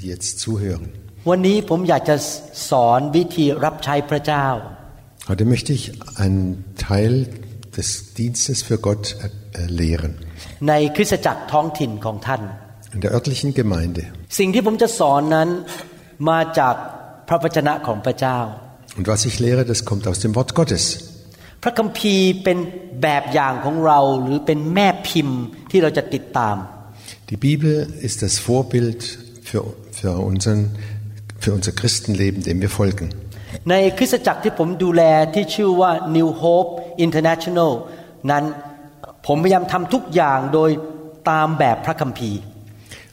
die jetzt zuhören. วันนี้ผมอยากจะสอนวิธีรับใช้พระเจ้า Heute möchte ich einen Teil des Dienstes für Gott äh, äh, lehren. ในคริสตจักรท้องถิ่นของท่าน In der örtlichen Gemeinde. สิ่งที่ผมจะสอนนั้นมาจากพระวจนะของพระเจ้า Und was ich lehre, das kommt aus dem Wort Gottes. พระคัมภีร์เป็นแบบอย่างของเราหรือเป็นแม่พิมพ์ที่เราจะติดตาม Die Bibel ist das Vorbild für, für, unseren, für unser Christenleben, dem wir folgen. ในคริสตจักรที่ผมดูแลที่ชื่อว่า New Hope International นั้นผมพยายามทำทุกอย่างโดยตามแบบพระคัมภีร์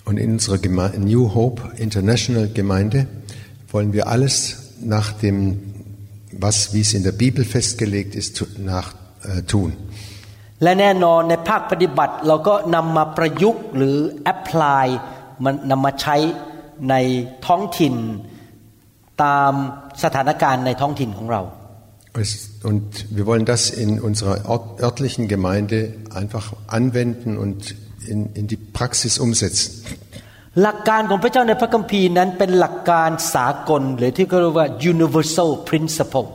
Und in unserer Geme New Hope International Gemeinde wollen wir alles nach dem, was, wie es in der Bibel festgelegt ist, zu, nach, äh, tun. และแน่นอนในภาคปฏิบัติเราก็นำมาประยุกต์หรือแอพพลายมันนำมาใช้ ในท้องถิ่น ตามสถานการณ์ในท้องถิ่นของเรา Es- Und wir wollen das in unserer ort- örtlichen Gemeinde einfach anwenden und in, in die Praxis umsetzen. หลักการของพระเจ้าในพระคัมภีร์นั้นเป็นหลักการสากล หรือที่เขาเรียกว่า universal principle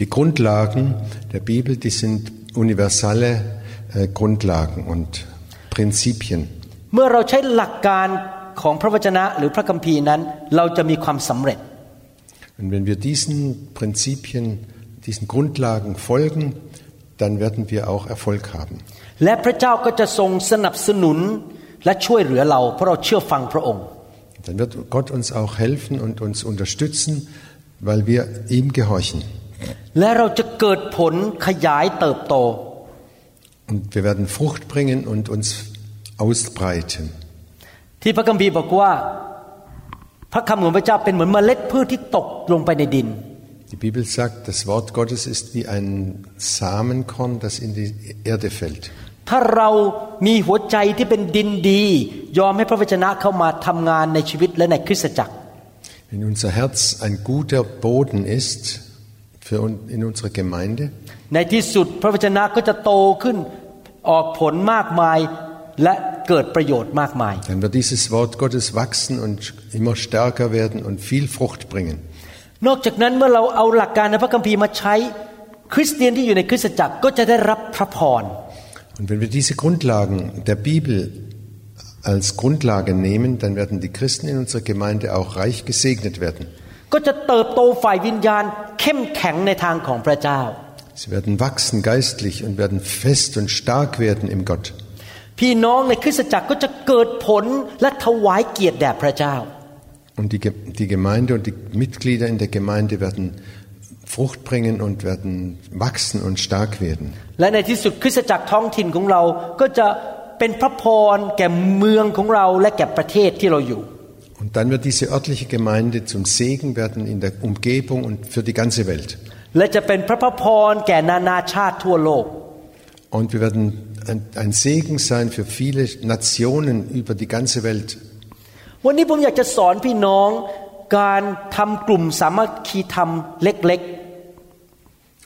Die Grundlagen der Bibel, die sind universelle äh, Grundlagen und Prinzipien. เมื่อเราใช้หลักการ ของพระวจนะหรือพระคัมภีร์นั้น เราจะมีความสำเร็จ Und wenn wir diesen Prinzipien, diesen Grundlagen folgen, dann werden wir auch Erfolg haben. และพระเจ้าก็จะทรงสนับสนุนและช่วยเหลือเรา เพราะเราเชื่อฟังพระองค์ Dann wird Gott uns auch helfen und uns unterstützen, weil wir ihm gehorchen. และเราจะเกิดผลขยายเติบโต Und wir werden Frucht bringen und uns ausbreiten. ที่พระคัมภีร์บอกว่า พระคำของพระเจ้าเป็นเหมือนเมล็ดพืชที่ตกลงไปในดิน Die Bibel sagt, das Wort Gottes ist wie ein Samenkorn, das in die Erde fällt. ถ้าเรามีหัวใจที่เป็นดินดี ยอมให้พระวจนะเข้ามาทำงานในชีวิตและในคริสตจักร Wenn unser Herz ein guter Boden ist für un- in unserer Gemeinde, ในที่สุดพระวจนะก็จะโตขึ้นออกผลมากมาย และเกิดประโยชน์มากมาย dann wird dieses Wort Gottes wachsen und immer stärker werden und viel Frucht bringen. นอกจากนั้นเมื่อเราเอาหลักการในพระคัมภีร์มาใช้ คริสเตียนที่อยู่ในคริสตจักรก็จะได้รับพระพร Und wenn wir diese Grundlagen der Bibel als Grundlage nehmen, dann werden die Christen in unserer Gemeinde auch reich gesegnet werden. ก็จะเติบโตฝ่ายวิญญาณ เข้มแข็งในทางของพระเจ้า Sie werden wachsen geistlich und werden fest und stark werden im Gott. พี่น้องในคริสตจักรก็จะเกิดผลและถวายเกียรติแด่พระเจ้า Und die, Ge- die Gemeinde und die Mitglieder in der Gemeinde werden Frucht bringen und werden wachsen und stark werden. และในที่สุดคริสตจักรท้องถิ่นของเราก็จะเป็นพระพรแก่เมืองของเราและแก่ประเทศที่เราอยู่ Und dann wird diese örtliche Gemeinde zum Segen werden in der Umgebung und für die ganze Welt. และจะเป็นพระพรแก่นานาชาติทั่วโลก Und wir werden ein, ein Segen sein für viele Nationen über die ganze Welt. วันนี้ผมอยากจะสอนพี่น้องการทำกลุ่มสามัคคีธรรมเล็ก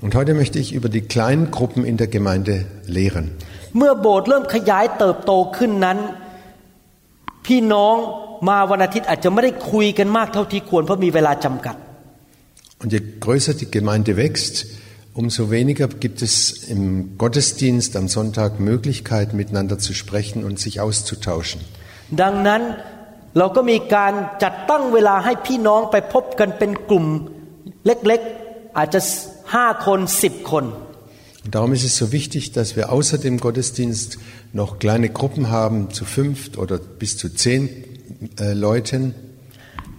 Und heute möchte ich über die kleinen Gruppen in der Gemeinde lehren. ๆ เมื่อโบสถ์เริ่มขยายเติบโตขึ้นนั้น พี่น้องมาวันอาทิตย์อาจจะไม่ได้คุยกันมากเท่าที่ควรเพราะมีเวลาจำกัด Und je größer die Gemeinde wächst, umso weniger gibt es im Gottesdienst am Sonntag Möglichkeiten, miteinander zu sprechen und sich auszutauschen. ดังนั้นเราก็มีการจัดตั้งเวลาให้พี่น้องไปพบกันเป็นกลุ่มเล็กๆ อาจจะห้าคนสิบคน Und darum ist es so wichtig, dass wir außer dem Gottesdienst noch kleine Gruppen haben, zu fünf oder bis zu zehn äh, Leuten,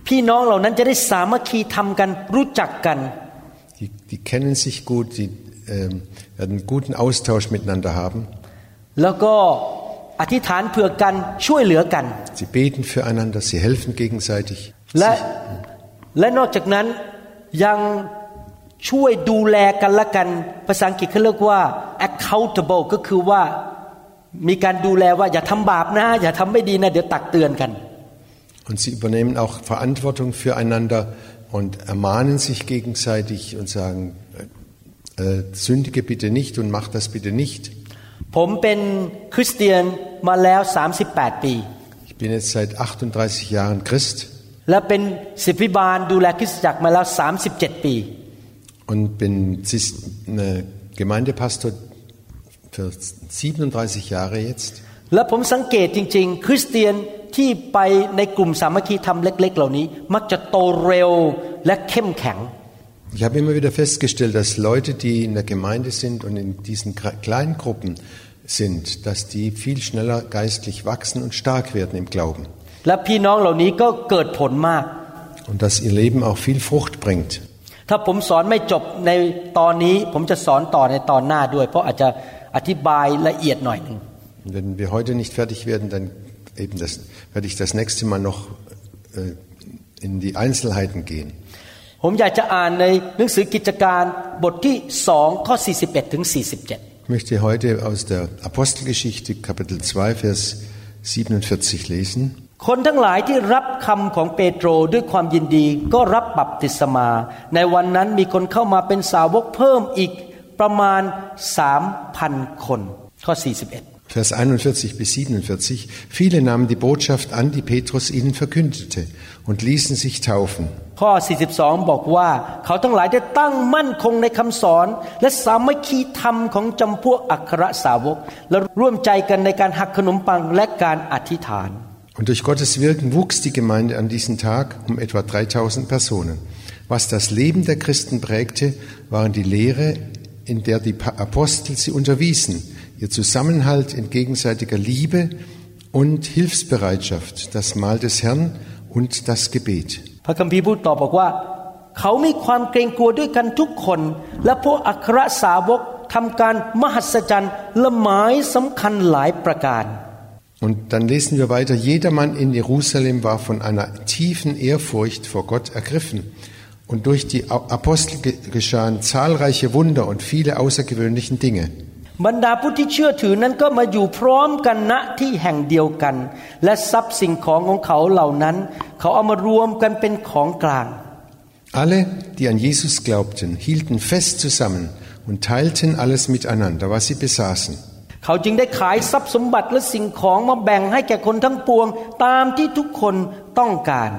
พี่น้องเหล่านั้นจะได้สามัคคีทำกันรู้จักกัน die, die kennen sich gut, die ähm, werden einen guten Austausch miteinander haben. แล้วก็อธิษฐานเผื่อกันช่วยเหลือกัน Sie beten füreinander, sie helfen gegenseitig. และและนอกจากนั้นยังช่วยดูแลกันและกัน ภาษาอังกฤษเขาเรียกว่า accountable ก็คือว่ามีการดูแลว่าอย่าทำบาปนะ อย่าทำไม่ดีนะ เดี๋ยวตักเตือนกัน Und sie übernehmen auch Verantwortung füreinander und ermahnen sich gegenseitig und sagen, äh, äh, sündige bitte nicht und mach das bitte nicht. ผมเป็นคริสเตียนมาแล้ว 38 ปี Ich bin jetzt seit 38 Jahren Christ และเป็นศิษย์พิบาลดูแลคริสตจักรมาแล้ว 37 ปี und bin Sis- äh, Gemeindepastor für 37 Jahre jetzt. และผมสังเกตจริง ๆ คริสเตียน ที่ไปในกลุ่มสามัคคีธรรมเล็ก ๆ เหล่านี้ มักจะโตเร็วและเข้มแข็ง Ich habe immer wieder festgestellt, dass Leute, die in der Gemeinde sind und in diesen Kle- kleinen Gruppen sind, dass die viel schneller geistlich wachsen und stark werden im Glauben. และพี่น้องเหล่านี้ก็เกิดผลมาก Und dass ihr Leben auch viel Frucht bringt. ถ้าผมสอนไม่จบในตอนนี้ ผมจะสอนต่อในตอนหน้าด้วย เพราะอาจจะอธิบายละเอียดหน่อยหนึ่ง Und wenn wir heute nicht fertig werden, dann eben das, werde ich das nächste Mal noch äh, in die Einzelheiten gehen. ผมอยากจะอ่านในหนังสือกิจการบทที่สองข้อ 41ถึง47 Ich möchte heute aus der Apostelgeschichte Kapitel 2, Vers 47 lesen. คนทั้งหลายที่รับคำของเปโตรด้วยความยินดีก็รับบัพติศมา ในวันนั้นมีคนเข้ามาเป็นสาวกเพิ่มอีกประมาณสามพันคนข้อ 41 Vers 41 bis 47. Viele nahmen die Botschaft an, die Petrus ihnen verkündete, und ließen sich taufen. ข้อ 42 บอกว่า เขาทั้งหลายได้ตั้งมั่นคงในคำสอน และสามัคคีธรรมของจำพวกอัครสาวก และร่วมใจกันในการหักขนมปังและการอธิษฐาน Und durch Gottes Wirken wuchs die Gemeinde an diesem Tag um etwa 3000 Personen. Was das Leben der Christen prägte, waren die Lehre, in der die Pa- Apostel sie unterwiesen, ihr Zusammenhalt in gegenseitiger Liebe und Hilfsbereitschaft, das Mahl des Herrn und das Gebet. พระคัมภีร์พูดต่อบอกว่า เขามีความเกรงกลัวด้วยกันทุกคน และพวกอัครสาวกทำการมหัศจรรย์ละหมายสำคัญหลายประการ Und dann lesen wir weiter, jedermann in Jerusalem war von einer tiefen Ehrfurcht vor Gott ergriffen. Und durch die Apostel ge- geschahen zahlreiche Wunder und viele außergewöhnliche Dinge. บรรดาผู้ที่เชื่อถือนั้นก็มาอยู่พร้อมกันณที่แห่งเดียวกัน และทรัพย์สิ่งของของเขาเหล่านั้น เขาเอามารวมกันเป็นของกลาง Alle, die an Jesus glaubten, hielten fest zusammen und teilten alles miteinander, was sie besaßen. เขาจึงได้ขายทรัพย์สมบัติและสิ่งของมาแบ่งให้แก่คนทั้งปวงตามที่ทุกคนต้องการ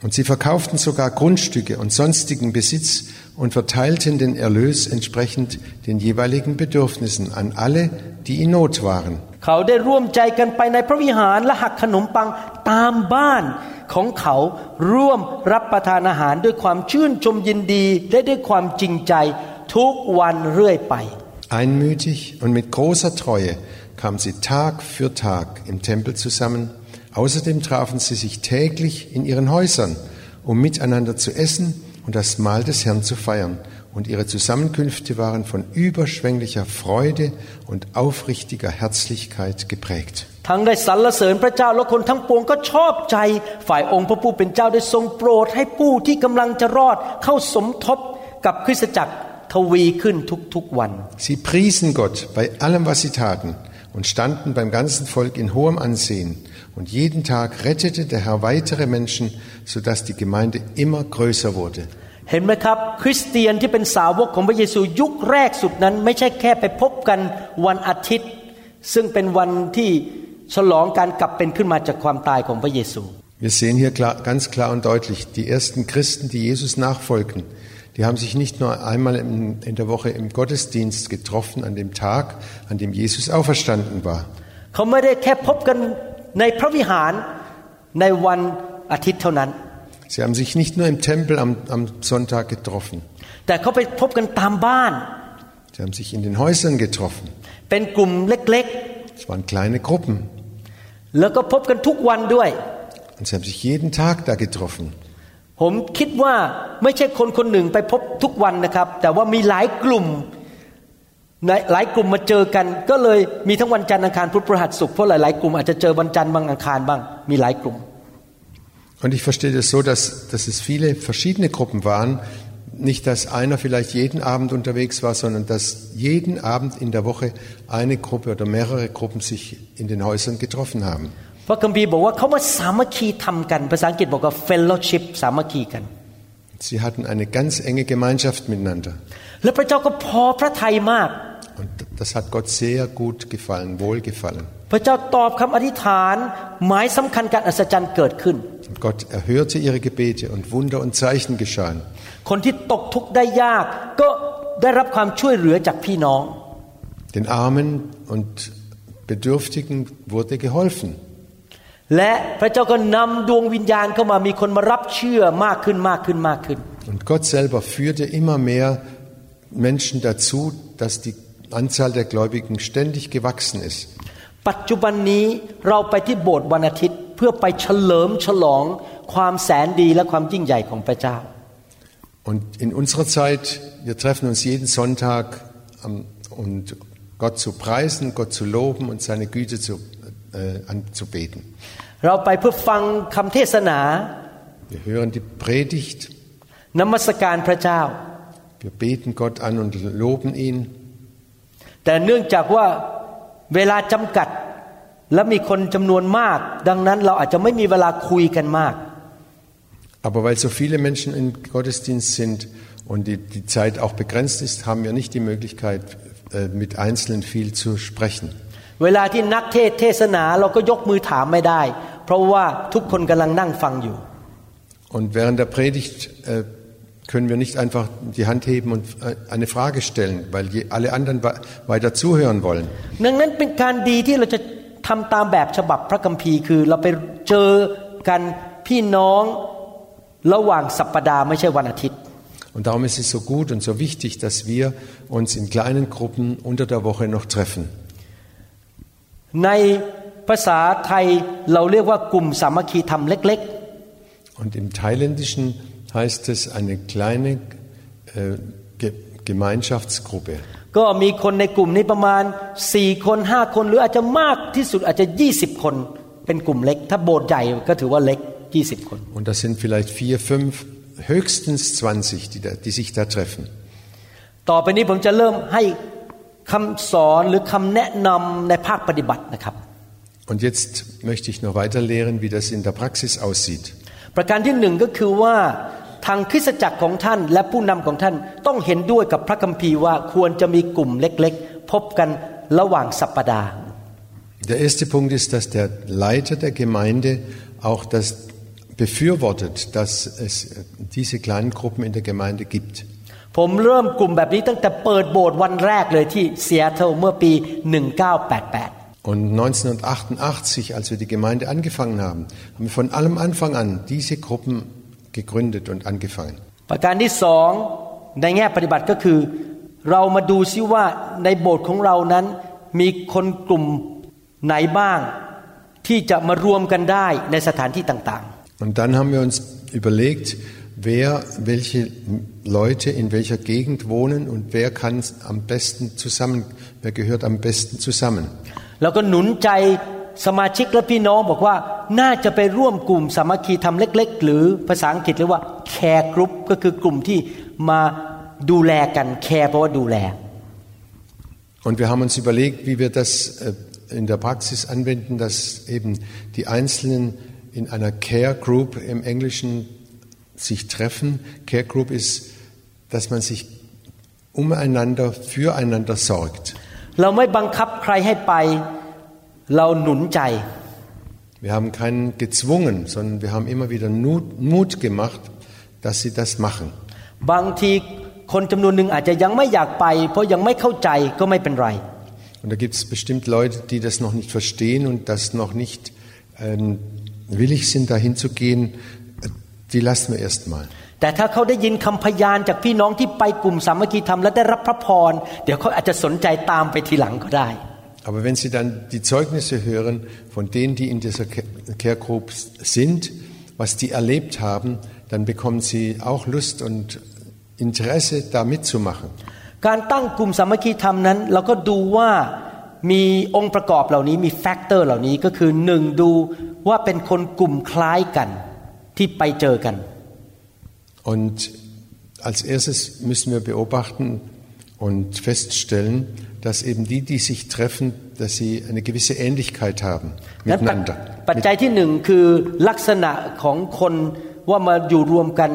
Und sie verkauften sogar Grundstücke und sonstigen Besitz und verteilten den Erlös entsprechend den jeweiligen Bedürfnissen an alle, die in Not waren. Einmütig und mit großer Treue kamen sie Tag für Tag im Tempel zusammen Außerdem trafen sie sich täglich in ihren Häusern, um miteinander zu essen und das Mahl des Herrn zu feiern. Und ihre Zusammenkünfte waren von überschwänglicher Freude und aufrichtiger Herzlichkeit geprägt. ทั้งได้สรรเสริญพระเจ้าและคนทั้งปวงก็ชอบใจ ฝ่ายองค์พระผู้เป็นเจ้าได้ทรงโปรดให้ผู้ที่กำลังจะรอดเข้าสมทบกับคริสตจักรทวีขึ้นทุกๆวัน Sie priesen Gott bei allem, was sie taten und standen beim ganzen Volk in hohem Ansehen. Und jeden Tag rettete der Herr weitere Menschen, sodass die Gemeinde immer größer wurde. เห็นไหมครับ คริสเตียนที่เป็นสาวกของพระเยซูยุคแรกสุดนั้น ไม่ใช่แค่ไปพบกันวันอาทิตย์ ซึ่งเป็นวันที่ฉลองการกลับเป็นขึ้นมาจากความตายของพระเยซู Wir sehen hier klar, ganz klar und deutlich, die ersten Christen, die Jesus nachfolgten, die haben sich nicht nur einmal in, in der Woche im Gottesdienst getroffen, an dem Tag, an dem Jesus auferstanden war. เขาไม่ได้แค่พบกันในพระวิหารในวันอาทิตย์เท่านั้น Sie haben sich nicht nur im Tempel am, am Sonntag getroffen, แต่เขาไปพบกันตามบ้าน sie haben sich in den Häusern getroffen. เป็นกลุ่มเล็ก Es waren kleine Gruppen ๆ แล้วก็พบกันทุกวันด้วย und sie haben sich jeden Tag da getroffen. ผมคิดว่าไม่ใช่คนคนหนึ่งไปพบทุกวันนะครับ แต่ว่ามีหลายกลุ่มในหลายกลุ่มมาเจอกัน ก็เลยมีทั้งวันจันทร์อังคารพุธพฤหัสศุกร์เพราะหลายๆกลุ่มอาจจะเจอวันจันทร์บางอังคารบ้าง มีหลายกลุ่ม Und ich verstehe das so, dass, dass es viele verschiedene Gruppen waren. Nicht, dass einer vielleicht jeden Abend unterwegs war, sondern dass jeden Abend in der Woche eine Gruppe oder mehrere Gruppen sich in den Häusern getroffen haben. พระคัมภีร์บอกว่าเขามาสามัคคีทำกันภาษาอังกฤษบอกว่า fellowship สามัคคีกัน Sie hatten eine ganz enge Gemeinschaft miteinander. และพระเจ้าก็พอพระทัยมาก Und das hat Gott sehr gut gefallen, wohlgefallen. พระเจ้าตอบคำอธิษฐาน หมายสำคัญการอัศจรรย์เกิดขึ้น Und Gott erhörte ihre Gebete und Wunder und Zeichen geschahen. คนที่ตกทุกข์ได้ยาก ก็ได้รับความช่วยเหลือจากพี่น้อง Den Armen und Bedürftigen wurde geholfen. และพระเจ้าก็นำดวงวิญญาณเข้ามามีคนมารับเชื่อมากขึ้นมากขึ้นมากขึ้น Und Gott selber führte immer mehr Menschen dazu, dass die Anzahl der Gläubigen ständig gewachsen ist. ปัจจุบันนี้เราไปที่โบสถ์วันอาทิตย์ เพื่อไปเฉลิมฉลอง ความแสนดีและความยิ่งใหญ่ของพระเจ้า Und in unserer Zeit, wir treffen uns jeden Sonntag, um, und Gott zu preisen, Gott zu loben und seine Güte zu, äh, anzubeten. เราไปเพื่อฟังคำเทศนา Wir hören die Predigt, นมัสการพระเจ้า wir beten Gott an und loben ihn. แต่เนื่องจากว่าเวลาจำกัด และมีคนจำนวนมาก ดังนั้นเราอาจจะไม่มีเวลาคุยกันมาก Aber weil so viele Menschen im Gottesdienst sind und die, die Zeit auch begrenzt ist, haben wir nicht die Möglichkeit, äh, mit Einzelnen viel zu sprechen. เวลาที่นักเทศน์เทศนาเราก็ยกมือถามไม่ได้ เพราะว่าทุกคนกำลังนั่งฟังอยู่ Und während der Predigt äh, können wir nicht einfach die Hand heben und äh, eine Frage stellen, weil je, alle anderen wa- weiter zuhören wollen. ดังนั้นเป็นการดีที่เราจะทำตามแบบฉบับพระคัมภีร์คือ เราไปเจอกันพี่น้องระหว่างสัปปดาห์ไม่ใช่วันอาทิตย์ Und darum ist es so gut und so wichtig, dass wir uns in kleinen Gruppen unter der Woche noch treffen. ในภาษาไทยเราเรียกว่ากลุ่มสามัคคีธรรมเล็ก Und im Thailändischen heißt es eine kleine äh, Ge Gemeinschaftsgruppe. ๆ ก็มีคนในกลุ่มนี้ประมาณ 4 คน 5 คนหรืออาจจะมากที่สุดอาจจะ 20 คนเป็นกลุ่มเล็ก ถ้าโบสถ์ใหญ่ก็ถือว่าเล็ก 20 คน Und das sind vielleicht vier, fünf, höchstens 20, die, da, die sich da treffen. ต่อไปนี้ผมจะเริ่มให้ คำสอนหรือคำแนะนำในภาคปฏิบัตินะครับ Und jetzt möchte ich noch weiter lehren, wie das in der Praxis aussieht. ประการที่หนึ่งก็คือว่าทางคริสตจักรของท่านและผู้นำของท่านต้องเห็นด้วยกับพระคัมภีร์ว่าควรจะมีกลุ่มเล็กๆ พบกันระหว่างสัปปดาห์ Der erste Punkt ist, dass der Leiter der Gemeinde auch das befürwortet, dass es diese kleinen Gruppen in der Gemeinde gibt. ผมเริ่มกลุ่มแบบนี้ตั้งแต่เปิดโบสถ์วันแรกเลยที่เซียเทลเมื่อปี 1988 Und 1988, als wir die Gemeinde angefangen haben, haben wir von allem Anfang an diese Gruppen gegründet und angefangen. ประการที่สองในแง่ปฏิบัติก็คือ เรามาดูซิว่าในโบสถ์ของเรานั้น มีคนกลุ่มไหนบ้างที่จะมารวมกันได้ในสถานที่ต่าง Und dann haben wir uns überlegt, wer, welche Leute in welcher Gegend wohnen und wer kann am besten zusammen, wer gehört am besten zusammen. ๆ แล้วก็หนุนใจสมาชิกและพี่น้องบอกว่าน่าจะไปร่วมกลุ่มสามัคคีทำเล็ก ๆ หรือภาษาอังกฤษเรียกว่า care group ก็คือกลุ่มที่มาดูแลกัน care แปลว่าดูแล Und wir haben uns überlegt, wie wir das äh, in der Praxis anwenden, dass eben die Einzelnen in einer Care Group im Englischen sich treffen. Care Group ist, dass man sich umeinander, füreinander sorgt. เราไม่บังคับใครให้ไป เราหนุนใจ Wir haben keinen gezwungen, sondern wir haben immer wieder Mut, Mut gemacht, dass sie das machen. บางทีคนจำนวนหนึ่งอาจจะยังไม่อยากไป เพราะยังไม่เข้าใจก็ไม่เป็นไร Und da gibt es bestimmt Leute, die das noch nicht verstehen und das noch nicht ähm, willig sind, dahin zu gehen. Die lassen wir erstmal. แต่ถ้าเขาได้ยินคำพยานจากพี่น้องที่ไปกลุ่มสามัคคีธรรมและได้รับพระพร เดี๋ยวเขาอาจจะสนใจตามไปทีหลังก็ได้ Aber wenn Sie dann die Zeugnisse hören von denen, die in dieser Care Group sind, was die erlebt haben, dann bekommen Sie auch Lust und Interesse, da mitzumachen. การตั้งกลุ่มสามัคคีธรรมนั้น เราก็ดูว่ามีองค์ประกอบเหล่านี้มีแฟกเตอร์เหล่านี้ก็คือหนึ่งดูว่าเป็นคนกลุ่มคล้ายกัน ที่ไปเจอกัน Und als erstes müssen wir beobachten und feststellen, dass eben die, die sich treffen, dass sie eine gewisse Ähnlichkeit haben นั้นปัจ miteinander. ปัจจัยที่หนึ่งคือลักษณะของคนว่ามาอยู่รวมกัน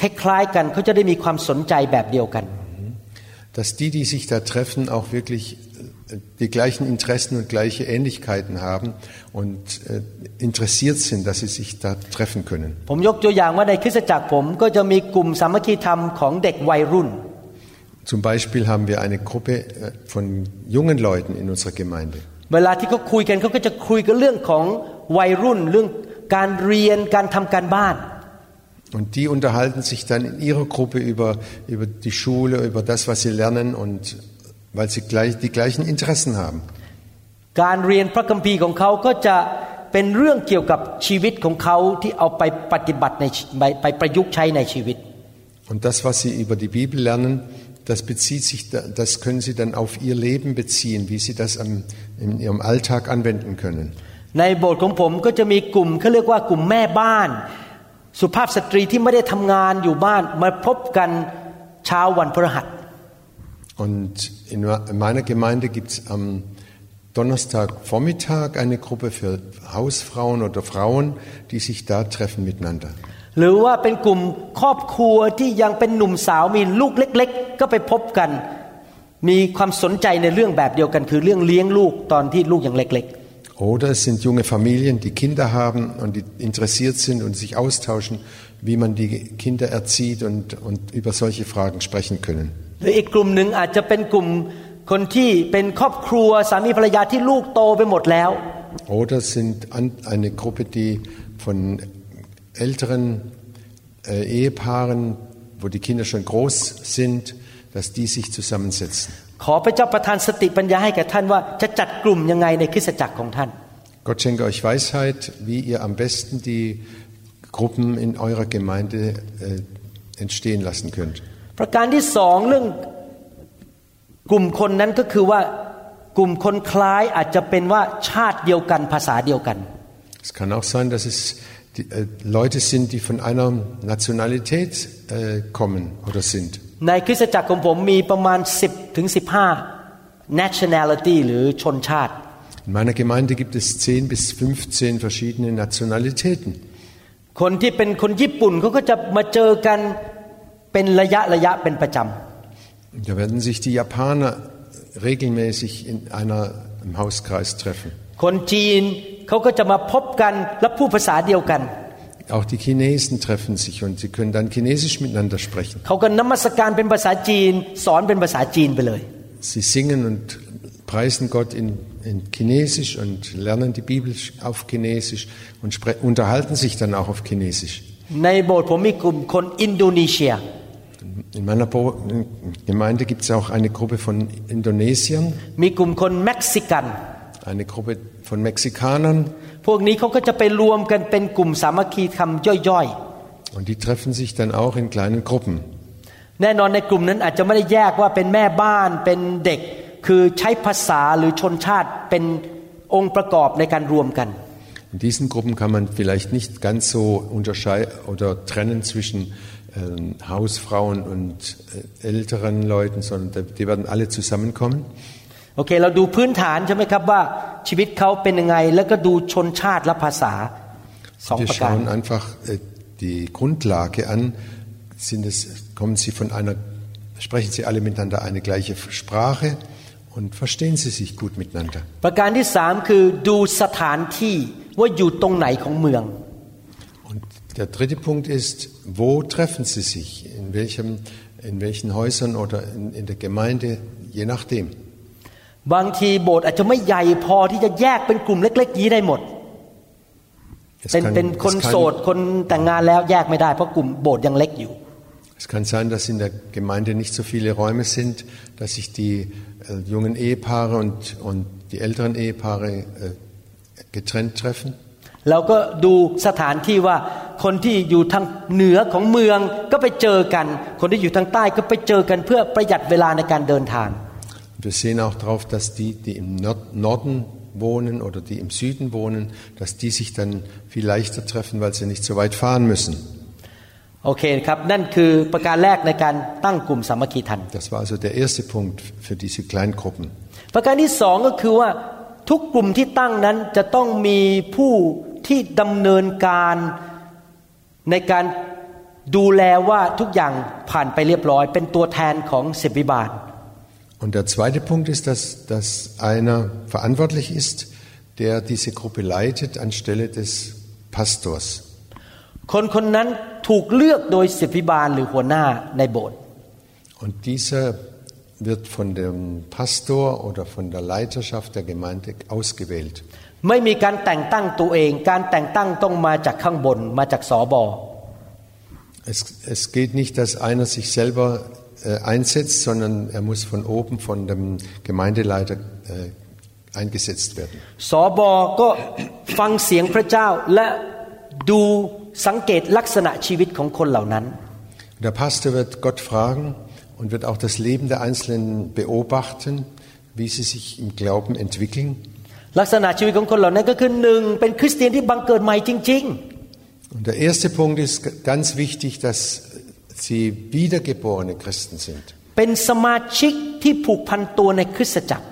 คล้ายๆกันเขาจะได้มีความสนใจแบบเดียวกัน Dass die, die sich da treffen, auch wirklich äh, die gleichen Interessen und gleiche Ähnlichkeiten haben und äh, interessiert sind, dass sie sich da treffen können. ผมยกตัวอย่างว่าในคริสตจักรผมก็จะมีกลุ่มสามัคคีธรรมของเด็กวัยรุ่น Zum Beispiel haben wir eine Gruppe äh, von jungen Leuten in unserer Gemeinde. เวลาที่เขาคุยกันเขาก็จะคุยกันเรื่องของวัยรุ่น เรื่องการเรียนการทำการบ้าน Und die unterhalten sich dann in ihrer Gruppe über, über die Schule, über das, was sie lernen und weil sie gleich, die gleichen Interessen haben. การเรียนพระคัมภีร์ของเขาก็จะเป็นเรื่องเกี่ยวกับชีวิตของเขาที่เอาไปปฏิบัติในไปไปประยุกต์ใช้ในชีวิต Und das, was sie über die Bibel lernen, das bezieht sich, da- das können sie dann auf ihr Leben beziehen, wie sie das am, in ihrem Alltag anwenden können. ในโบสถ์ของผมก็จะมีกลุ่มเขาเรียกว่ากลุ่มแม่บ้าน สุภาพสตรีที่ไม่ได้ทำงานอยู่บ้านมาพบกันเช้าวันพฤหัส Und in meiner Gemeinde gibt es am Donnerstagvormittag eine Gruppe für Hausfrauen oder Frauen, die sich da treffen miteinander. หรือว่าเป็นกลุ่มครอบครัวที่ยังเป็นหนุ่มสาวมีลูกเล็ก ๆ ก็ไปพบกัน มีความสนใจในเรื่องแบบเดียวกัน คือเรื่องเลี้ยงลูกตอนที่ลูกยังเล็ก Oder es sind junge Familien, die Kinder haben und die interessiert sind und sich austauschen, wie man die Kinder erzieht und, und über solche Fragen sprechen können. ๆหรืออีกกลุ่มหนึ่งอาจจะเป็นกลุ่มคนที่เป็นครอบครัวสามีภรรยาที่ลูกโตไปหมดแล้ว Oder es sind an- eine Gruppe, die von älteren äh, Ehepaaren, wo die Kinder schon groß sind, dass die sich zusammensetzen. ขอพระเจ้าประทานสติปัญญาให้แก่ท่านว่าจะจัดกลุ่มยังไงในคริสตจักรของท่าน Gott schenke euch Weisheit, wie ihr am besten die Gruppen in eurer Gemeinde äh, entstehen lassen könnt. ประการที่สองเรื่องกลุ่มคนนั้นก็คือว่ากลุ่มคนคล้ายอาจจะเป็นว่าชาติเดียวกันภาษาเดียวกัน Es kann auch sein, dass es die, äh, Leute sind, die von einer Nationalität äh, kommen oder sind. ในคริสตจักรของผมมีประมาณ 10ถึง15 nationality หรือชนชาติ In meiner Gemeinde gibt es 10 bis 15 verschiedene Nationalitäten. คนที่เป็นคนญี่ปุ่นเขาก็จะมาเจอกัน เป็นระยะระยะเป็นประจ Da werden sich die Japaner regelmäßig in einer, im Hauskreis treffen. ำคนจีนเขาก็จะมาพบกันและพูดภาษาเดียวกัน Auch die Chinesen treffen sich und sie können dann Chinesisch miteinander sprechen. เขาก็นมัสการเป็นภาษาจีน สอนเป็นภาษาจีนไปเลย Sie singen und preisen Gott in, in Chinesisch und lernen die Bibel auf Chinesisch und spre- unterhalten sich dann auch auf Chinesisch. In meiner Bo Gemeinde gibt es auch eine Gruppe von Indonesiern, มีกลุ่มคนเม็กซิกัน eine Gruppe von Mexikanern พวกนี้เขาก็จะไปรวมกันเป็นกลุ่มสามัคคีธรรมย่อย und die treffen sich dann auch in kleinen Gruppen. ๆ แน่นอนในกลุ่มนั้นอาจจะไม่ได้แยกว่าเป็นแม่บ้านเป็นเด็ก คือใช้ภาษาหรือชนชาติเป็นองค์ประกอบในการรวมกัน In diesen Gruppen kann man vielleicht nicht ganz so unterscheiden oder trennen zwischen ähm, Hausfrauen und äh, älteren Leuten, sondern da- die werden alle zusammenkommen. โอเค เราดูพื้นฐานใช่ไหมครับว่าชีวิตเขาเป็นยังไง แล้วก็ดูชนชาติและภาษาสอง Wir ประการ schauen einfach äh, die Grundlage an. Sind es, kommen sie von einer, sprechen sie alle miteinander eine gleiche Sprache und verstehen sie sich gut miteinander. ประการที่สามคือดูสถานที่ว่าอยู่ตรงไหนของเมือง Und der dritte Punkt ist, wo treffen sie sich? In, welchem, in welchen Häusern oder in, in der Gemeinde, je nachdem. บางทีโบสถ์อาจจะไม่ใหญ่พอที่จะแยกเป็นกลุ่มเล็กๆนี้ได้หมด Es เป็น kann, เป็นคน es โสด kann, คนแต่งงานแล้วแยกไม่ได้เพราะกลุ่มโบสถ์ยังเล็กอยู่ es kann sein, dass in der Gemeinde nicht so viele Räume sind, dass sich die äh, jungen Ehepaare und, und die älteren Ehepaare äh, getrennt treffen. เราก็ดูสถานที่ว่าคนที่อยู่ทางเหนือของเมืองก็ไปเจอกัน คนที่อยู่ทางใต้ก็ไปเจอกันเพื่อประหยัดเวลาในการเดินทาง Wir sehen auch darauf, dass die, die im Nord Norden wohnen oder die im Süden wohnen, dass die sich dann viel leichter treffen, weil sie nicht so weit fahren müssen. โอเคครับนั่นคือประการแรกในการตั้งกลุ่มสามัคคีธรรม Das war also der erste Punkt für diese Kleingruppen. ประการที่สองก็คือว่า ทุกกลุ่มที่ตั้งนั้นจะต้องมีผู้ที่ดำเนินการในการดูแลว่าทุกอย่างผ่านไปเรียบร้อย เป็นตัวแทนของศิบิบาล Und der zweite Punkt ist, dass, dass einer verantwortlich ist, der diese Gruppe leitet anstelle des Pastors. คนคนนั้นถูกเลือกโดยศิบิบาลหรือหัวหน้าในโบสถ์ Und dieser wird von dem Pastor oder von der Leiterschaft der Gemeinde ausgewählt. ไม่มีการแต่งตั้งตัวเอง การแต่งตั้งต้องมาจากข้างบนมาจากสอบอ Es, es geht nicht, dass einer sich selber äh, einsetzt, sondern er muss von oben von dem Gemeindeleiter äh, eingesetzt werden. สอบอก็ฟังเสียงพระเจ้าและดูสังเกตลักษณะชีวิตของคนเหล่านั้น Der Pastor wird Gott fragen und wird auch das Leben der Einzelnen beobachten, wie sie sich im Glauben entwickeln. ลักษณะชีวิตของคนเหล่านั้นก็คือหนึ่งเป็นคริสเตียนที่บังเกิดใหม่จริง Und der erste Punkt ist g- ganz wichtig, dass sie wiedergeborene Christen sind ๆ เป็นสมาชิกที่ผูกพันตัวในคริสตจักร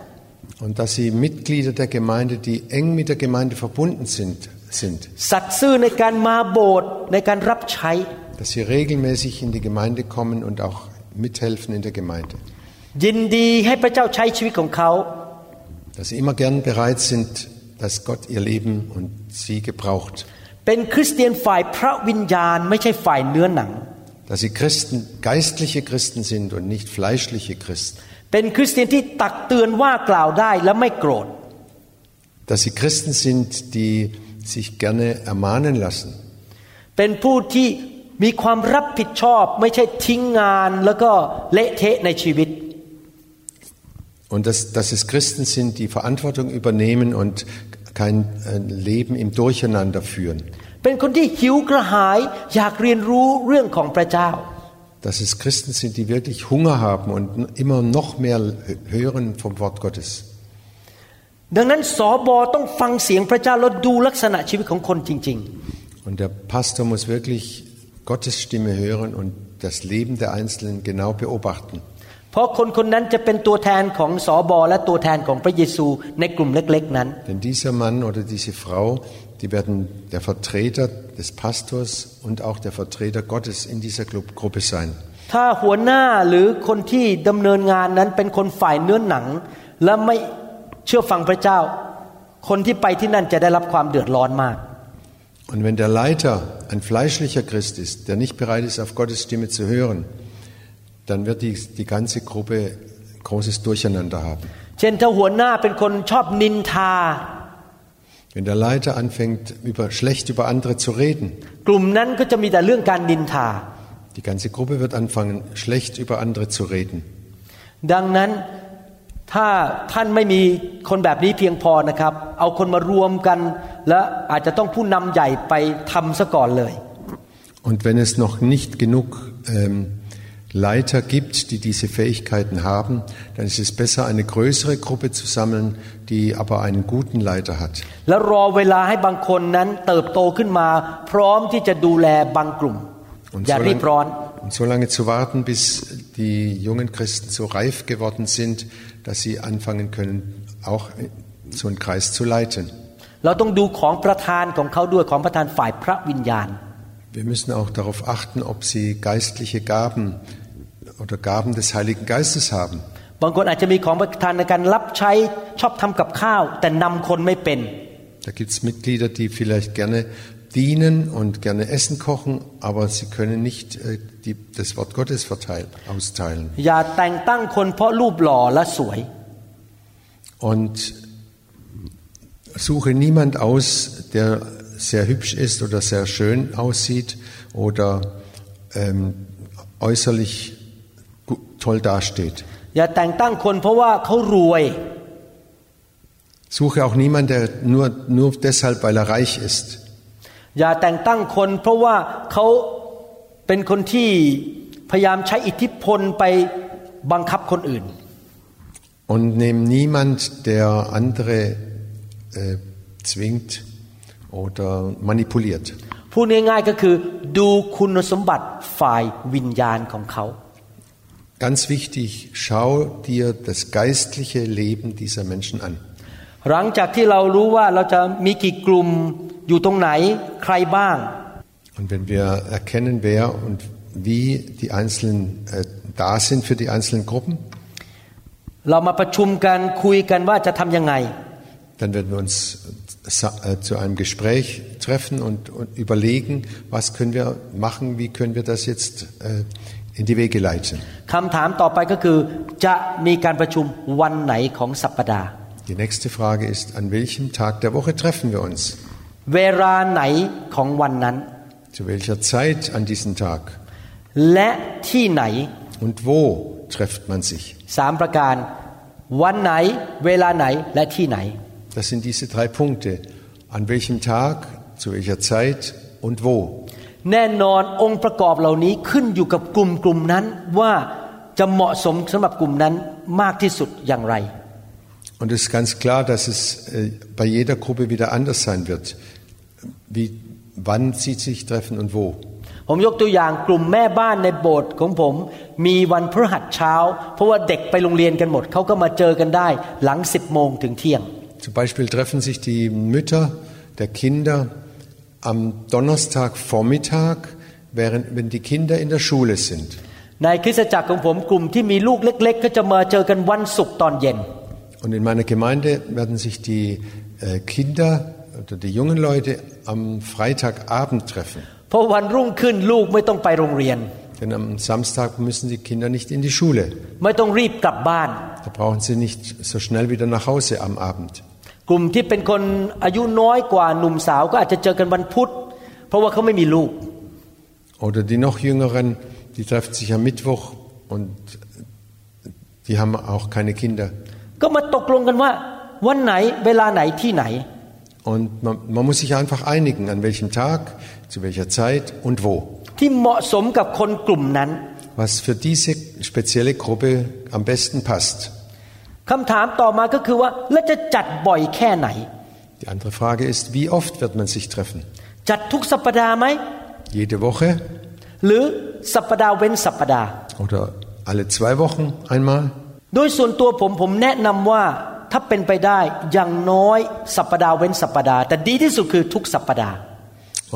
und dass sie Mitglieder der Gemeinde, die eng mit der Gemeinde verbunden sind, sind. สัตย์ซื่อในการมาโบสถ์ในการรับใช้ Dass sie regelmäßig in die Gemeinde kommen und auch mithelfen in der Gemeinde. ยินดีให้พระเจ้าใช้ชีวิตของเขา Dass sie immer gern bereit sind, dass Gott ihr Leben und sie gebraucht. เป็นคริสเตียนฝ่ายพระวิญญาณ ไม่ใช่ฝ่ายเนื้อหนัง Dass sie Christen, geistliche Christen sind und nicht fleischliche Christen. เป็นคริสเตียนที่ตักเตือนว่ากล่าวได้และไม่โกรธ Dass sie Christen sind, die sich gerne ermahnen lassen. เป็นผู้ที่ มีความรับผิดชอบ ไม่ใช่ทิ้งงานแล้วก็เละเทะในชีวิต Und dass, dass es Christen sind, die Verantwortung übernehmen und kein äh, Leben im Durcheinander führen. เป็นคนที่หิวกระหายอยากเรียนรู้เรื่องของพระเจ้า Dass es Christen sind, die wirklich Hunger haben und immer noch mehr hören vom Wort Gottes. ดังนั้นสอบอต้องฟังเสียงพระเจ้าแล้วดูลักษณะชีวิตของคนจริง Und der Pastor muss wirklich Gottes Stimme hören und das Leben der Einzelnen genau beobachten. ๆ เพราะคนคนนั้นจะเป็นตัวแทนของสอบอและตัวแทนของพระเยซูในกลุ่มเล็ก ๆ นั้น Denn dieser Mann oder diese Frau, die werden der Vertreter des Pastors und auch der Vertreter Gottes in dieser Gru- Gruppe sein. ถ้าหัวหน้าหรือคนที่ดำเนินงานนั้นเป็นคนฝ่ายเนื้อหนัง และไม่เชื่อฟังพระเจ้า คนที่ไปที่นั่นจะได้รับความเดือดร้อนมาก Und wenn der Leiter ein fleischlicher Christ ist, der nicht bereit ist, auf Gottes Stimme zu hören, dann wird die, die ganze Gruppe großes Durcheinander haben. เช่นถ้าหัวหน้าเป็นคนชอบนินทา Wenn der Leiter anfängt, über, schlecht über andere zu reden, กลุ่มนั้นก็จะมีแต่เรื่องการนินทา die ganze Gruppe wird anfangen, schlecht über andere zu reden. ดังนั้นถ้าท่านไม่มีคนแบบนี้เพียงพอนะครับ เอาคนมารวมกัน และอาจจะต้องผู้นำใหญ่ไปทำซะก่อนเลย Und wenn es noch nicht genug ähm, Leiter gibt, die diese Fähigkeiten haben, dann ist es besser, eine größere Gruppe zu sammeln, die aber einen guten Leiter hat. แล้วรอเวลาให้บางคนนั้นเติบโตขึ้นมา พร้อมที่จะดูแลบางกลุ่ม Und อย่า so รีบร้อน lange, und so lange zu warten, bis die jungen Christen so reif geworden sind, dass sie anfangen können, auch so einen Kreis zu leiten. เราต้องดูของประธานของเขาด้วยของประธานฝ่ายพระวิญญาณ Wir müssen auch darauf achten, ob sie geistliche Gaben oder Gaben des Heiligen Geistes haben. บางคนอาจจะมีของประธานในการรับใช้ชอบทำกับข้าว แต่นำคนไม่เป็น Da gibt es Mitglieder, die vielleicht gerne dienen und gerne Essen kochen, aber sie können nicht äh, die, das Wort Gottes verteilen, austeilen. อย่าแต่งตั้งคนเพราะรูปหล่อและสวย Und suche niemand aus, der sehr hübsch ist oder sehr schön aussieht oder ähm, äußerlich gu- toll dasteht. อย่าแต่งตั้งคนเพราะว่าเขารวย Suche auch niemand, der nur, nur deshalb, weil er reich ist. อย่าแต่งตั้งคนเพราะว่าเขาเป็นคนที่พยายามใช้อิทธิพลไปบังคับคนอื่น Und nimm niemand, der andere äh, zwingt oder manipuliert. พูดง่ายๆก็คือดูคุณสมบัติฝ่ายวิญญาณของเขา Ganz wichtig, schau dir das geistliche Leben dieser Menschen an. หลังจากที่เรารู้ว่าเราจะมีกี่กลุ่มอยู่ตรงไหนใครบ้าง Und wenn wir erkennen, wer und wie die einzelnen äh, da sind für die einzelnen Gruppen, เรามาประชุมกันคุยกันว่าจะทำยังไง dann werden wir uns äh, zu einem Gespräch treffen und, und überlegen, was können wir machen, wie können wir das jetzt äh, in die Wege leiten. Die nächste Frage ist, an welchem Tag der Woche treffen wir uns? Zu welcher Zeit an diesem Tag? Und wo trifft man sich? สามประการ วันไหน เวลาไหนและที่ไหน Das sind diese drei Punkte. An welchem Tag, zu welcher Zeit und wo. แน่นอนองค์ประกอบเหล่านี้ขึ้นอยู่กับกลุ่มกลุ่มนั้นว่าจะเหมาะสมสำหรับกลุ่มนั้นมากที่สุดอย่างไร Und es ist ganz klar, dass es äh, bei jeder Gruppe wieder anders sein wird. Wie, wann sie sich treffen und wo. ผมยกตัวอย่างกลุ่มแม่บ้านในโบสถ์ของผม มีวันพฤหัสเช้า เพราะว่าเด็กไปโรงเรียนกันหมด เขาก็มาเจอกันได้หลังสิบโมงถึงเที่ยง Zum Beispiel treffen sich die Mütter der Kinder am Donnerstagvormittag, während wenn die Kinder in der Schule sind. ในคริสตจักรของผมกลุ่มที่มีลูกเล็ก ๆ ก็จะมาเจอกันวันศุกร์ตอนเย็น Und in meiner Gemeinde werden sich die äh, Kinder oder die jungen Leute am Freitagabend treffen. เพราะวันรุ่งขึ้นลูกไม่ต้องไปโรงเรียน Denn am Samstag müssen die Kinder nicht in die Schule. ไม่ต้องรีบกลับบ้าน Da brauchen sie nicht so schnell wieder nach Hause am Abend. กลุ่มที่เป็นคนอายุน้อยกว่าหนุ่มสาวก็อาจจะเจอกันวันพุธเพราะว่าเขาไม่มีลูก Oder die noch jüngeren, die treffen sich am Mittwoch und die haben auch keine Kinder. ก็มาตกลงกันว่า วันไหนเวลาไหนที่ไหน Und man, man muss sich einfach einigen, an welchem Tag, zu welcher Zeit und wo. ที่เหมาะสมกับคนกลุ่มนั้น Was für diese spezielle Gruppe am besten passt. คำถามต่อมาก็คือว่าแล้วจะจัดบ่อยแค่ไหน Die andere Frage ist, wie oft wird man sich treffen? จัดทุกสัปดาห์ไหม Jede Woche หรือสัปดาห์เว้นสัปดาห์ oder alle zwei Wochen einmal? โดยส่วนตัวผมผมแนะนำว่าถ้าเป็นไปได้อย่างน้อยสัปดาห์เว้นสัปดาห์แต่ดีที่สุดคือทุกสัปดาห์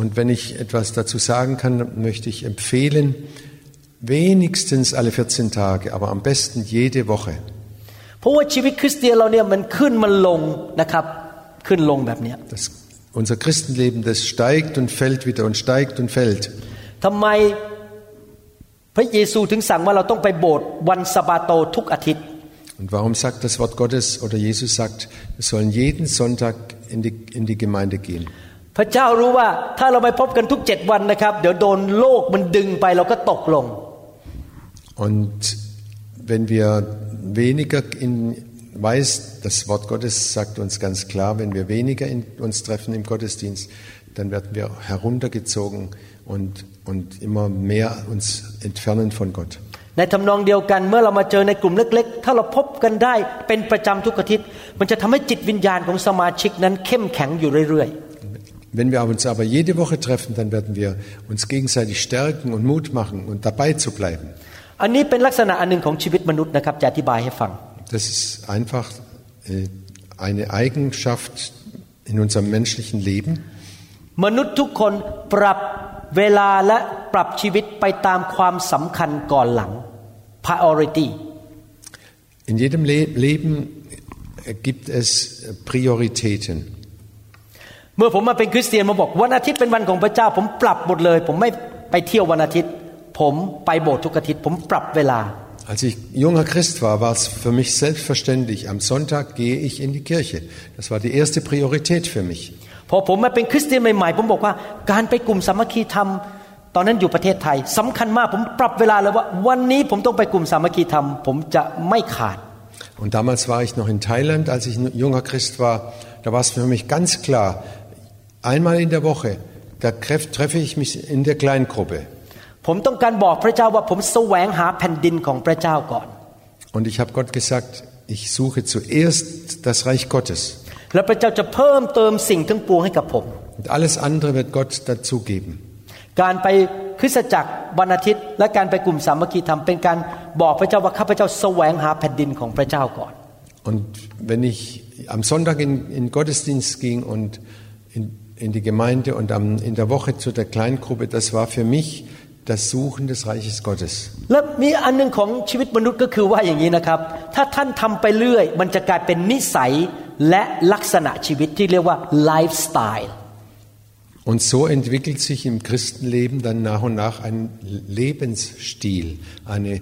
Und wenn ich etwas dazu sagen kann, dann möchte ich empfehlen, wenigstens alle 14 Tage, aber am besten jede Woche. เพราะว่าชีวิตคริสเตียนเราเนี่ยมันขึ้นมันลงนะครับขึ้นลงแบบเนี้ย Das, unser Christenleben, das steigt und fällt wieder und steigt und fällt. ทำไมพระเยซูถึงสั่งว่าเราต้องไปโบสถ์วันสะบาโตทุกอาทิตย์ Und warum sagt das Wort Gottes oder Jesus sagt, wir sollen jeden Sonntag in die, in die Gemeinde gehen? พระเจ้ารู้ว่าถ้าเราไปพบกันทุกเจ็ดวันนะครับเดี๋ยวโดนโลกมันดึงไปเราก็ตกลง Und wenn wir weniger in, weiß, das Wort Gottes sagt uns ganz klar, wenn wir weniger in, uns treffen im Gottesdienst, dann werden wir heruntergezogen und, und immer mehr uns entfernen von Gott. ในทำนองเดียวกันเมื่อเรามาเจอในกลุ่มเล็ก ๆ ถ้าเราพบกันได้เป็นประจำทุกอาทิตย์ มันจะทำให้จิตวิญญาณของสมาชิกนั้นเข้มแข็งอยู่เรื่อย Wenn wir uns aber jede Woche treffen, dann werden wir uns gegenseitig stärken und Mut machen und dabei zu bleiben. ๆอันนี้เป็นลักษณะอันหนึ่งของชีวิตมนุษย์นะครับจะอธิบายให้ฟัง Das ist einfach äh, eine Eigenschaft in unserem menschlichen Leben. มนุษย์ทุกคนปรับเวลาและปรับชีวิตไปตามความสำคัญก่อนหลัง priority In jedem Le Leben gibt es Prioritäten. เมื่อผมมาเป็นคริสเตียนมาบอกวันอาทิตย์เป็นวันของพระเจ้า ผมปรับหมดเลย ผมไม่ไปเที่ยววันอาทิตย์ ผมไปโบสถ์ทุกอาทิตย์ ผมปรับเวลา Als ich junger Christ war, war es für mich selbstverständlich. Am Sonntag gehe ich in die Kirche. Das war die erste Priorität für mich. พอผมมาเป็นคริสเตียนใหม่ๆ ผมบอกว่าการไปกลุ่มสามัคคีธรรม ตอนนั้นอยู่ประเทศไทยสำคัญมากผมปรับเวลาเลยว่า วันนี้ผมต้องไปกลุ่มสามัคคีธรรม ผมจะไม่ขาด Und damals war ich noch in Thailand, als ich ein junger Christ war. Da war es für mich ganz klar, einmal in der Woche, da treff- treffe ich mich in der Kleingruppe. ผมต้องการบอกพระเจ้าว่าผมแสวงหาแผ่นดินของพระเจ้าก่อน Und ich habe Gott gesagt, ich suche zuerst das Reich Gottes. และพระเจ้าจะเพิ่มเติมสิ่งทั้งปวงให้กับผม Und alles andere wird Gott dazugeben. การไปคริสตจักรวันอาทิตย์ และการไปกลุ่มสามัคคีธรรมเป็นการบอกพระเจ้าว่าข้าพเจ้าแสวงหาแผ่นดินของพระเจ้าก่อน Und wenn ich am Sonntag in, in Gottesdienst ging und in, in die Gemeinde und am, in der Woche zu der Kleingruppe, das war für mich das Suchen des Reiches Gottes. และมีอันหนึ่งของชีวิตมนุษย์ก็คือว่าอย่างนี้นะครับ ถ้าท่านทำไปเรื่อย มันจะกลายเป็นนิสัยและลักษณะชีวิตที่เรียกว่าไลฟ์สไตล์ Und so entwickelt sich im Christenleben dann nach und nach ein Lebensstil, eine,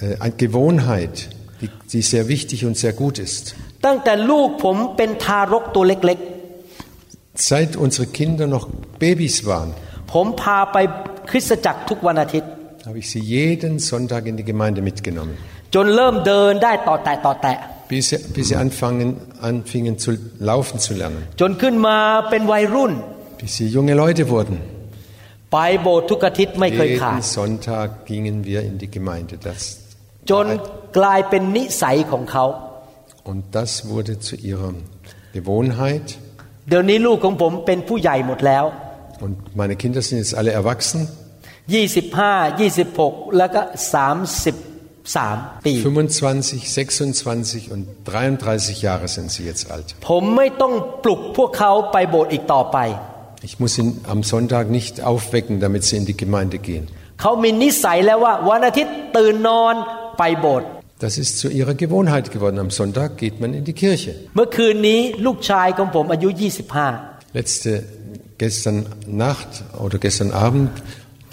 äh, eine Gewohnheit, die, die sehr wichtig und sehr gut ist. ตั้งแต่ลูกผมเป็นทารกตัวเล็ก Seit unsere Kinder noch Babys waren, ๆ ผมพาไปคริสตจักรทุกวันอาทิตย์ habe ich sie jeden Sonntag in die Gemeinde mitgenommen, จนเริ่มเดินได้ต่อแตะต่อแตะ bis sie, bis sie anfangen, anfingen zu laufen zu lernen, จนขึ้นมาเป็นวัยรุ่น bis sie junge Leute wurden. ไปโบสถ์ทุกอาทิตย์ไม่เคยขาด Jeden Sonntag gingen wir in die Gemeinde. Das, จนกลายเป็นนิสัยของเขา und das wurde zu ihrer Gewohnheit. เดี๋ยวนี้ลูกของผมเป็นผู้ใหญ่หมดแล้ว Und meine Kinder sind jetzt alle erwachsen. 25 26 แล้วก็ 33 ปี 25, 26 und 33 Jahre sind sie jetzt alt. ผมไม่ต้องปลุกพวกเขาไปโบสถ์อีกต่อไป Ich muss ihn am Sonntag nicht aufwecken, damit sie in die Gemeinde gehen. เขามีนิสัยแล้วว่าวันอาทิตย์ตื่นนอนไปโบสถ์ Das ist zu ihrer Gewohnheit geworden. Am Sonntag geht man in die Kirche. เมื่อคืนนี้ลูกชายของผมอายุ Letzte, gestern Nacht oder gestern Abend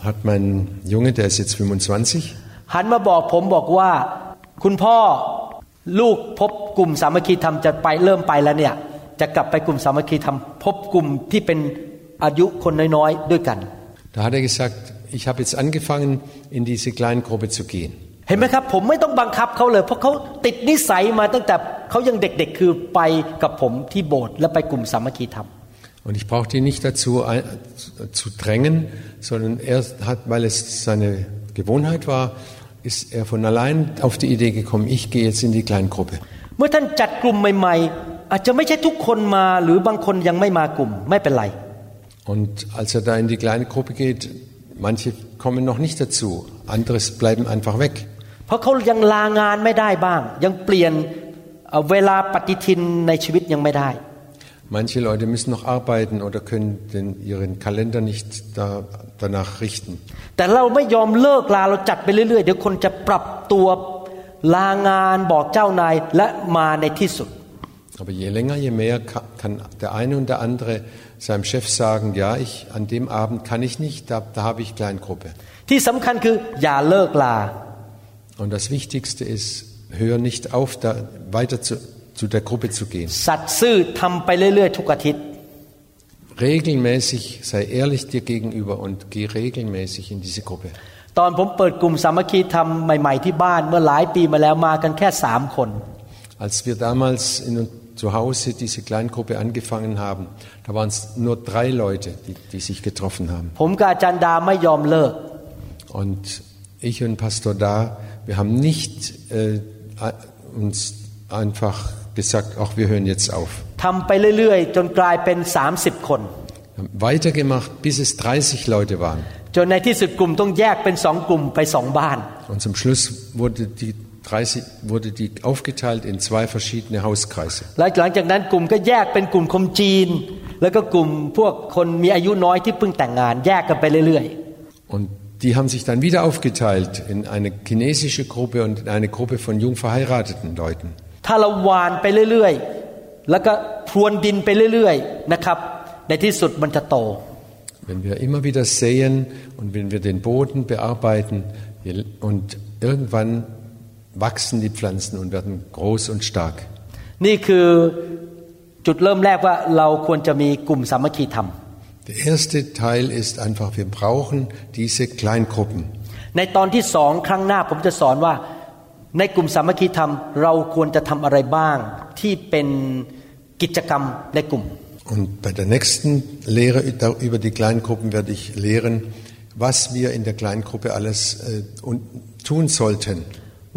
hat mein Junge, der ist jetzt 25, 25 หันมาบอกผมบอกว่าคุณพ่อลูกพบกลุ่มสามัคคีธรรมจะไปเริ่มไปแล้วเนี่ย จะกลับไปกลุ่มสามัคคีธรรมพบกลุ่มที่เป็นอายุคนน้อยๆด้วยกัน da hat er gesagt, ich habe jetzt angefangen, in diese Kleingruppe zu gehen. เห็นไหมครับผมไม่ต้องบังคับเขาเลย เพราะเขาติดนิสัยมาตั้งแต่เขายังเด็กๆคือไปกับผมที่โบสถ์และไปกลุ่มสามัคคีธรรม Und ich brauchte ihn nicht dazu ein, zu drängen, sondern er hat, weil es seine Gewohnheit war, ist er von allein auf die Idee gekommen, ich gehe jetzt in die Kleingruppe. เมื่อท่านจัดกลุ่มใหม่ๆ อาจจะไม่ใช่ทุกคนมาหรือบางคนยังไม่มากลุ่มไม่เป็นไร Und als er da in die kleine Gruppe geht, manche kommen noch nicht dazu, andere bleiben einfach weg. เพราะเขายังลางานไม่ได้บ้าง ยังเปลี่ยนเอ่อเวลาปฏิทินในชีวิตยังไม่ได้ Manche Leute müssen noch arbeiten oder können den, ihren Kalender nicht da, danach richten. Aber je länger, je mehr kann der eine und der andere seinem Chef sagen, ja, ich, an dem Abend kann ich nicht, da, da habe ich Kleingruppe. Und das Wichtigste ist, hör nicht auf, da weiter zu, zu der Gruppe zu gehen. สัตย์ซื่อทำไปเรื่อยๆ ทุกอาทิตย์ Regelmäßig sei ehrlich dir gegenüber und geh regelmäßig in diese Gruppe. ตอนผมเปิดกลุ่มสามัคคีทำใหม่ๆที่บ้านเมื่อหลายปีมาแล้วมากันแค่สามคน Als wir damals in, zu Hause diese Kleingruppe angefangen haben, da waren es nur drei Leute, die, die sich getroffen haben. ผมกับอาจารย์ดาไม่ยอมเลิก Und ich und Pastor Da, wir haben nicht äh, uns einfach gesagt, ach, wir hören jetzt auf. ทำไปเรื่อยๆ จนกลายเป็น 30 คน Wir haben weitergemacht, bis es 30 Leute waren. จนในที่สุดกลุ่มต้องแยกเป็นสองกลุ่มไปสองบ้าน Und zum Schluss wurde die, 30, wurde die aufgeteilt in zwei verschiedene Hauskreise. แล้วหลังจากนั้นกลุ่มก็แยกเป็นกลุ่มคนจีน แล้วก็กลุ่มพวกคนมีอายุน้อยที่เพิ่งแต่งงาน แยกกันไปเรื่อย Und die haben sich dann wieder aufgeteilt in eine chinesische Gruppe und in eine Gruppe von jung verheirateten Leuten. ๆถ้าเราหวานไปเรื่อยๆ แล้วก็พรวนดินไปเรื่อยๆ นะครับ ในที่สุดมันจะโต Wenn wir immer wieder säen und wenn wir den Boden bearbeiten wir- und irgendwann wachsen die Pflanzen und werden groß und stark. นี่คือจุดเริ่มแรกว่าเราควรจะมีกลุ่มสามัคคีธรรม Der erste Teil ist einfach, wir brauchen diese Kleingruppen. ในตอนที่สองครั้งหน้าผมจะสอนว่า ในกลุ่มสามัคคีธรรม เราควรจะทำอะไรบ้าง ที่เป็นกิจกรรมในกลุ่ม Und bei der nächsten Lehre über die Kleingruppen werde ich lehren, was wir in der Kleingruppe alles äh, und tun sollten.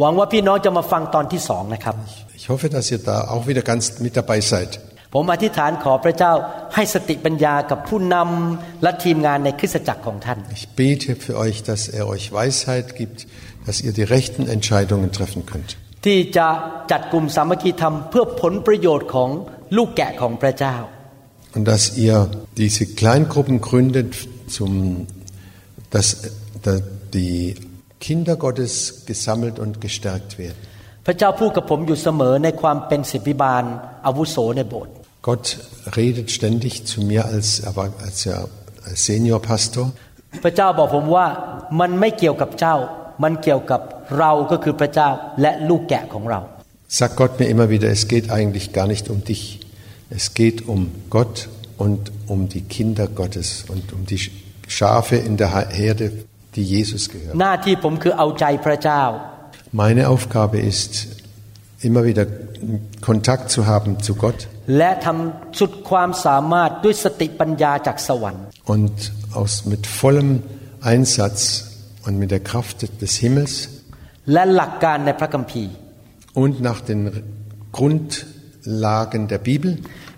หวังว่าพี่น้องจะมาฟังตอนที่สองนะครับ Ich hoffe, dass ihr da auch wieder ganz mit dabei seid. ผมอธิษฐานขอพระเจ้าให้สติปัญญากับผู้นำและทีมงานในคริสตจักรของท่าน Ich bete für euch, dass er euch Weisheit gibt, dass ihr die rechten Entscheidungen treffen könnt. ที่จะจัดกลุ่มสามัคคีธรรมเพื่อผลประโยชน์ของลูกแกะของพระเจ้า Und dass ihr diese Kleingruppen gründet, zum, dass, dass die Kinder Gottes gesammelt und gestärkt werden. พระเจ้าพูดกับผมอยู่เสมอในความเป็นศิบิบาลอาวุโสในโบสถ์ Gott redet ständig zu mir als, aber als, ja, als Seniorpastor. พระเจ้าบอกผมว่ามันไม่เกี่ยวกับเจ้า มันเกี่ยวกับเราก็คือพระเจ้าและลูกแกะของเรา Sagt Gott mir immer wieder, es geht eigentlich gar nicht um dich. Es geht um Gott und um die Kinder Gottes und um die Schafe in der Herde, die Jesus gehören. หน้าที่ผมคือเอาใจพระเจ้า Meine Aufgabe ist, immer wieder Kontakt zu haben zu Gott และทำสุดความสามารถด้วยสติปัญญาจากสวรรค์ und aus, mit vollem Einsatz und mit der Kraft des Himmels และหลักการในพระคัมภีร์ und nach den Grundlagen der Bibel,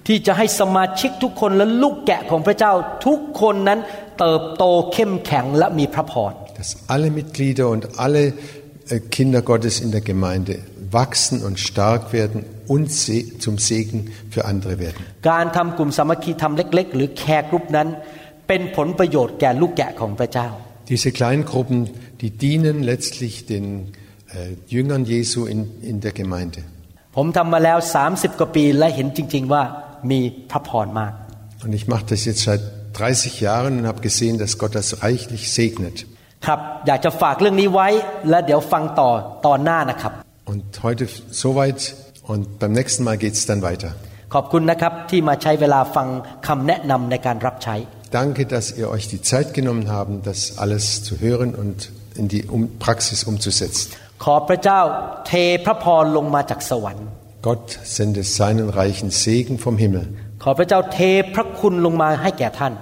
ที่จะให้สมาชิกทุกคนและลูกแกะของพระเจ้า ทุกคนนั้นเติบโตเข้มแข็งและมีพระพร dass alle Mitglieder und alle äh, Kinder Gottes in der Gemeinde wachsen und stark werden und se zum Segen für andere werden. การทำกลุ่มสามัคคีธรรมเล็ก ๆ หรือแคร์กรุ๊ปนั้น เป็นผลประโยชน์แก่ลูกแกะของพระเจ้า Diese Kleingruppen, die dienen letztlich den äh, Jüngern Jesu in, in der Gemeinde. ผมทำมาแล้ว 30 กว่าปีและเห็นจริง ๆ ว่ามีพระพรมาก Und ich mache das jetzt seit 30 Jahren und habe gesehen, dass Gott das reichlich segnet. ครับอยากจะฝากเรื่องนี้ไว้และเดี๋ยวฟังต่อตอนหน้านะครับ Und heute soweit und beim nächsten Mal geht es dann weiter. ขอบคุณนะครับที่มาใช้เวลาฟังคำแนะนำในการรับใช้ Danke, dass ihr euch die Zeit genommen habt, das alles zu hören und in die um Praxis umzusetzen. ขอพระเจ้าเทพระพรลงมาจากสวรรค์ Gott sende seinen reichen Segen vom Himmel. ขอพระเจ้าเทพระคุณลงมาให้แก่ท่าน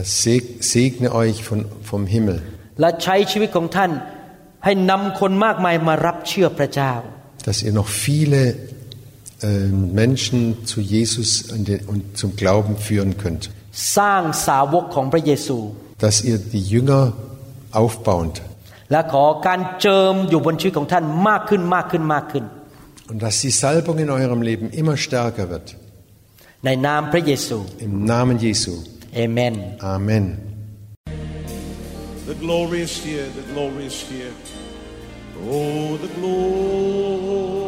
Er seg- segne euch von, vom Himmel และใช้ชีวิตของท่านให้นำคนมากมายมารับเชื่อพระเจ้า dass ihr noch viele äh, Menschen zu Jesus und, den, und zum Glauben führen könnt. สร้างสาวกของพระเยซู Dass ihr die Jünger aufbaunt และขอการเจิมอยู่บนชีวิตของท่านมากขึ้นมากขึ้นมากขึ้น und dass die Salbung in eurem Leben immer stärker wird. ในนามพระเยซู Im Namen Jesu. เอเมน Amen. The glory is here, the glory is here. Oh, the glory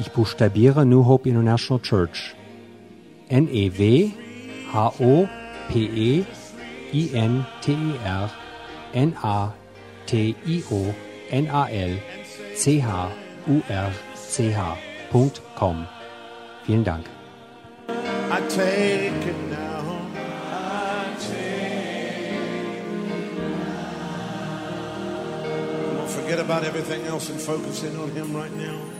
Ich buchstabiere New Hope International Church. Vielen Dank. Take it now. I take Don't forget about everything else and focus in on Him right now.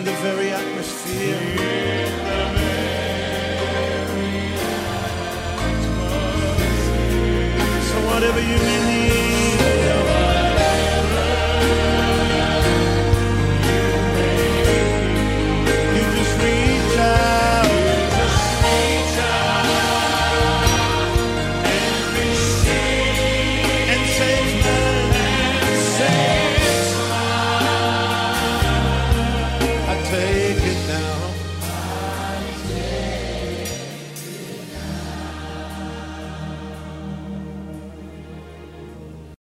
in the very atmosphere. In the very atmosphere. So whatever you need.